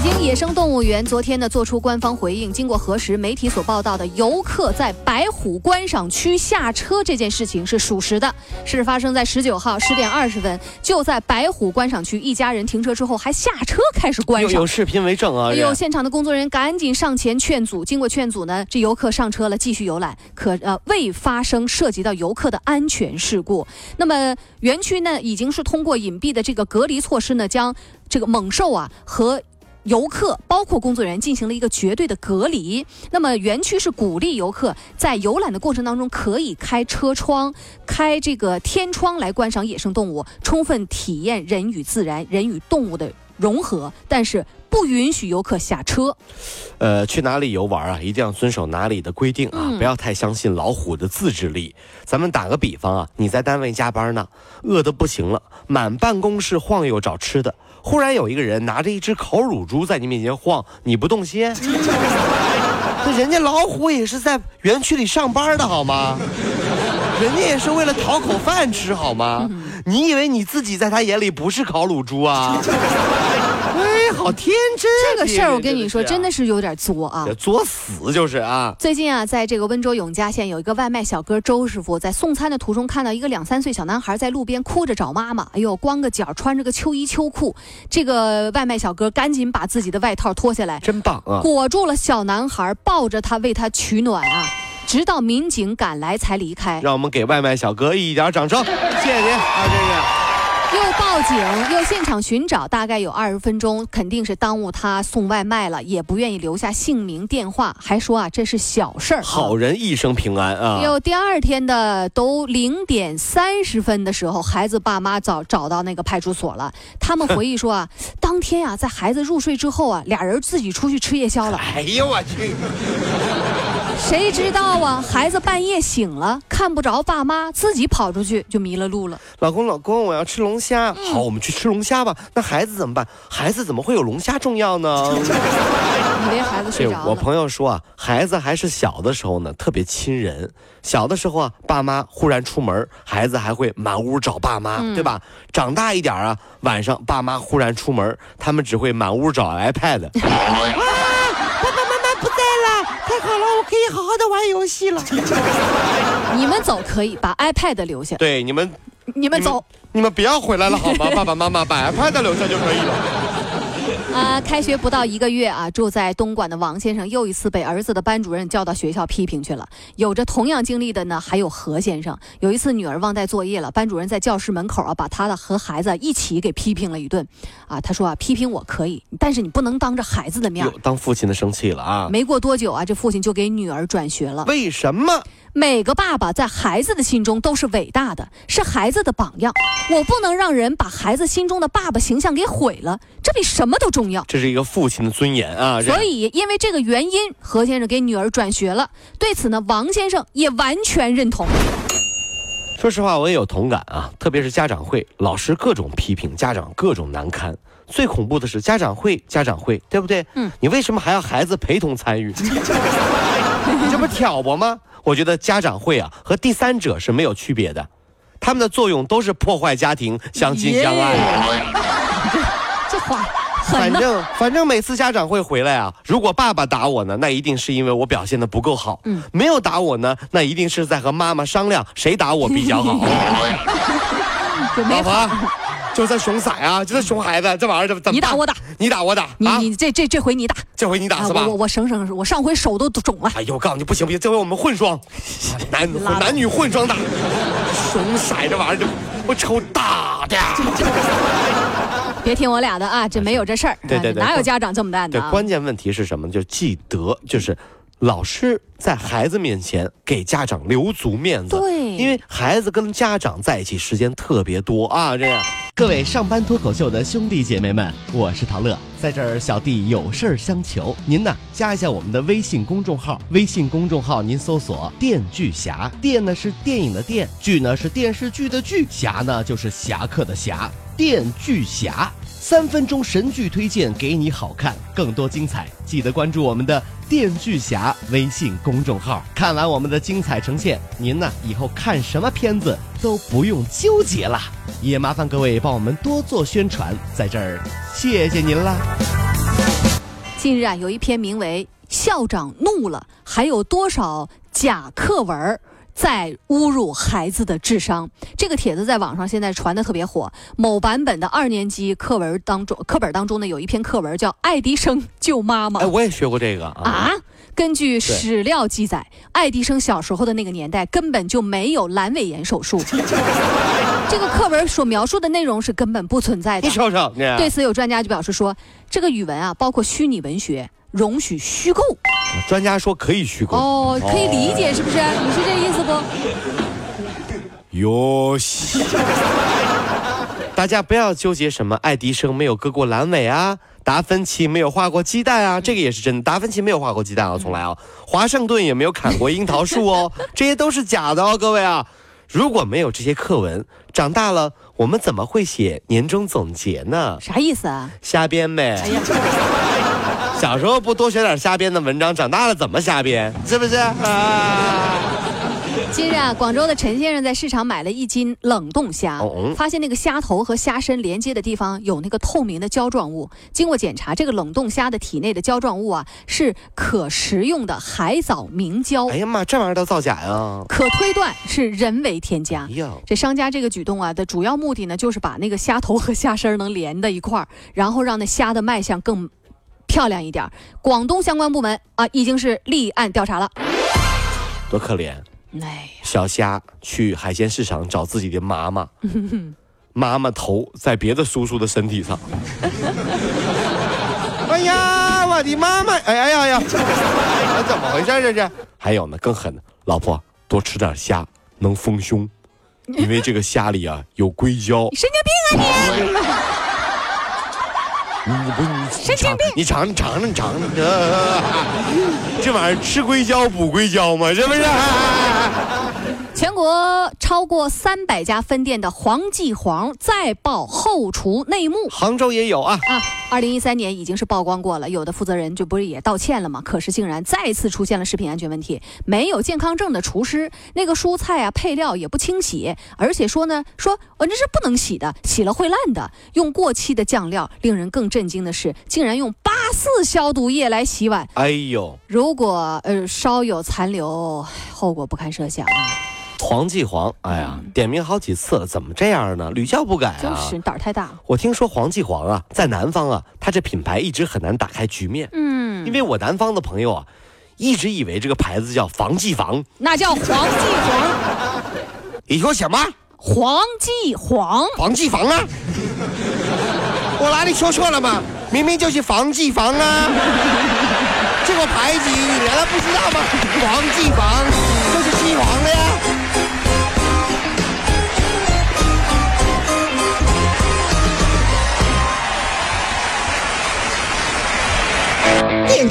北京野生动物园昨天呢做出官方回应，经过核实，媒体所报道的游客在白虎观赏区下车这件事情是属实的。事发生在十九号十点二十分，就在白虎观赏区，一家人停车之后还下车开始观赏。有有视频为证啊！哎呦，现场的工作人员赶紧上前劝阻，经过劝阻呢，这游客上车了，继续游览，可呃未发生涉及到游客的安全事故。那么园区呢已经是通过隐蔽的这个隔离措施呢，将这个猛兽啊和游客包括工作人员进行了一个绝对的隔离。那么园区是鼓励游客在游览的过程当中可以开车窗、开这个天窗来观赏野生动物，充分体验人与自然、人与动物的融合。但是不允许游客下车。呃，去哪里游玩啊，一定要遵守哪里的规定啊，嗯不要太相信老虎的自制力。咱们打个比方啊，你在单位加班呢，饿得不行了，满办公室晃悠找吃的，忽然有一个人拿着一只烤乳猪在你面前晃，你不动心？那人家老虎也是在园区里上班的好吗？人家也是为了讨口饭吃好吗？你以为你自己在他眼里不是烤乳猪啊？哎，好天真啊！这个事儿我跟你说，真的是是有点作啊。作死就是啊！最近啊，在这个温州永嘉县有一个外卖小哥周师傅，在送餐的途中看到一个两三岁小男孩在路边哭着找妈妈。哎呦，光个脚，穿着个秋衣秋裤。这个外卖小哥赶紧把自己的外套脱下来，真棒啊！裹住了小男孩，抱着他为他取暖啊，直到民警赶来才离开。让我们给外卖小哥一点掌声，谢谢您啊！真是。又报警，又现场寻找，大概有二十分钟，肯定是耽误他送外卖了，也不愿意留下姓名、电话，还说啊这是小事儿。好人一生平安啊！有第二天的都零点三十分的时候，孩子爸妈找找到那个派出所了。他们回忆说啊，当天啊，在孩子入睡之后啊，俩人自己出去吃夜宵了。哎呦我去！谁知道啊，孩子半夜醒了，看不着爸妈，自己跑出去就迷了路了。老公，老公，我要吃龙虾。嗯好，我们去吃龙虾吧。那孩子怎么办？孩子怎么会有龙虾重要呢？以为孩子睡着了。我朋友说啊，孩子还是小的时候呢，特别亲人。小的时候啊，爸妈忽然出门，孩子还会满屋找爸妈，嗯对吧？长大一点啊，晚上爸妈忽然出门，他们只会满屋找 iPad。啊，爸爸妈妈不在了，太好了，我可以好好的玩游戏了。你们走可以，把 iPad 留下。对，你们你们走。你们不要回来了好吗？爸爸妈妈把 iPad 留下就可以了。啊，开学不到一个月啊，住在东莞的王先生又一次被儿子的班主任叫到学校批评去了。有着同样经历的呢，还有何先生。有一次女儿忘带作业了，班主任在教室门口啊，把他的和孩子一起给批评了一顿。啊，他说啊，批评我可以，但是你不能当着孩子的面儿。当父亲的生气了啊？没过多久啊，这父亲就给女儿转学了。为什么？每个爸爸在孩子的心中都是伟大的，是孩子的榜样。我不能让人把孩子心中的爸爸形象给毁了，这比什么都重要。这是一个父亲的尊严啊！所以，因为这个原因，何先生给女儿转学了。对此呢，王先生也完全认同。说实话，我也有同感啊，特别是家长会，老师各种批评，家长各种难堪。最恐怖的是家长会，家长会，对不对？嗯，你为什么还要孩子陪同参与？你 这不挑拨吗？我觉得家长会啊和第三者是没有区别的，他们的作用都是破坏家庭，相亲相爱。这话。反正反正每次家长会回来啊，如果爸爸打我呢，那一定是因为我表现的不够好；嗯没有打我呢，那一定是在和妈妈商量谁打我比较好。老婆，就这熊崽啊，就这熊孩子，这玩意儿怎么怎么你打我打，你打我打啊！你你这这这回你打，这回你打啊是吧我？我我省省，我上回手都肿了。哎呦，我告诉你不行不行，这回我们混双，男男女混双打，熊色这玩意儿，我瞅大的。别听我俩的啊，这没有这事儿。对对对啊哪有家长这么干的？关键问题是什么？就记得就是。老师在孩子面前给家长留足面子，对因为孩子跟家长在一起时间特别多啊，这样各位上班脱口秀的兄弟姐妹们，我是陶乐，在这儿小弟有事儿相求，您呢加一下我们的微信公众号，微信公众号您搜索“电锯侠”，电呢是电影的电，剧呢是电视剧的剧，侠呢就是侠客的侠，电锯侠。三分钟神剧推荐给你好看，更多精彩，记得关注我们的电锯侠微信公众号。看完我们的精彩呈现，您呢以后看什么片子都不用纠结了。也麻烦各位帮我们多做宣传，在这儿谢谢您啦。近日啊，有一篇名为《校长怒了》，还有多少假课文儿？在侮辱孩子的智商，这个帖子在网上现在传的特别火。某版本的二年级课文当中，课本当中呢有一篇课文叫《爱迪生救妈妈》。哎，我也学过这个啊。根据史料记载，爱迪生小时候的那个年代根本就没有阑尾炎手术。这个课文所描述的内容是根本不存在的。你瞅瞅，对此有专家就表示说，这个语文啊，包括虚拟文学。容许虚构，专家说可以虚构哦，可以理解是不是？你是这意思不？哟西，大家不要纠结什么爱迪生没有割过阑尾啊，达芬奇没有画过鸡蛋啊，这个也是真的，达芬奇没有画过鸡蛋啊，从来啊，华盛顿也没有砍过樱桃树哦，这些都是假的哦，各位啊，如果没有这些课文，长大了我们怎么会写年终总结呢？啥意思啊？瞎编呗。哎呀。小时候不多学点瞎编的文章，长大了怎么瞎编？是不是？啊！近日啊，广州的陈先生在市场买了一斤冷冻虾，发现那个虾头和虾身连接的地方有那个透明的胶状物。经过检查，这个冷冻虾的体内的胶状物啊是可食用的海藻明胶。哎呀妈，这玩意儿都造假呀！可推断是人为添加。这商家这个举动啊的主要目的呢，就是把那个虾头和虾身能连在一块儿，然后让那虾的卖相更。漂亮一点，广东相关部门啊已经是立案调查了。多可怜，哎，小虾去海鲜市场找自己的妈妈，妈妈头在别的叔叔的身体上。哎呀，我的妈妈！哎呀呀呀，怎么回事这是？还有呢，更狠的，老婆多吃点虾能丰胸，因为这个虾里啊有硅胶。你神经病啊你！你不你神经病！你尝你尝尝你尝尝，这玩意儿吃硅胶补硅胶嘛？是不是？全国超过三百家分店的黄记煌再曝后厨内幕，杭州也有啊啊！二零一三年已经是曝光过了，有的负责人就不是也道歉了吗？可是竟然再次出现了食品安全问题，没有健康证的厨师，那个蔬菜啊配料也不清洗，而且说呢，说我这是不能洗的，洗了会烂的，用过期的酱料。令人更震惊的是，竟然用八四消毒液来洗碗。哎呦，如果呃稍有残留，后果不堪设想啊！黄记煌，哎呀，点名好几次了，怎么这样呢？屡教不改啊！就是胆儿太大。我听说黄记煌啊，在南方啊，他这品牌一直很难打开局面。嗯，因为我南方的朋友啊，一直以为这个牌子叫防记房，那叫黄记煌。你说什么？黄记煌？黄记房啊？我哪里说错了吗？明明就是防记房啊！这个牌子你难道不知道吗？黄记房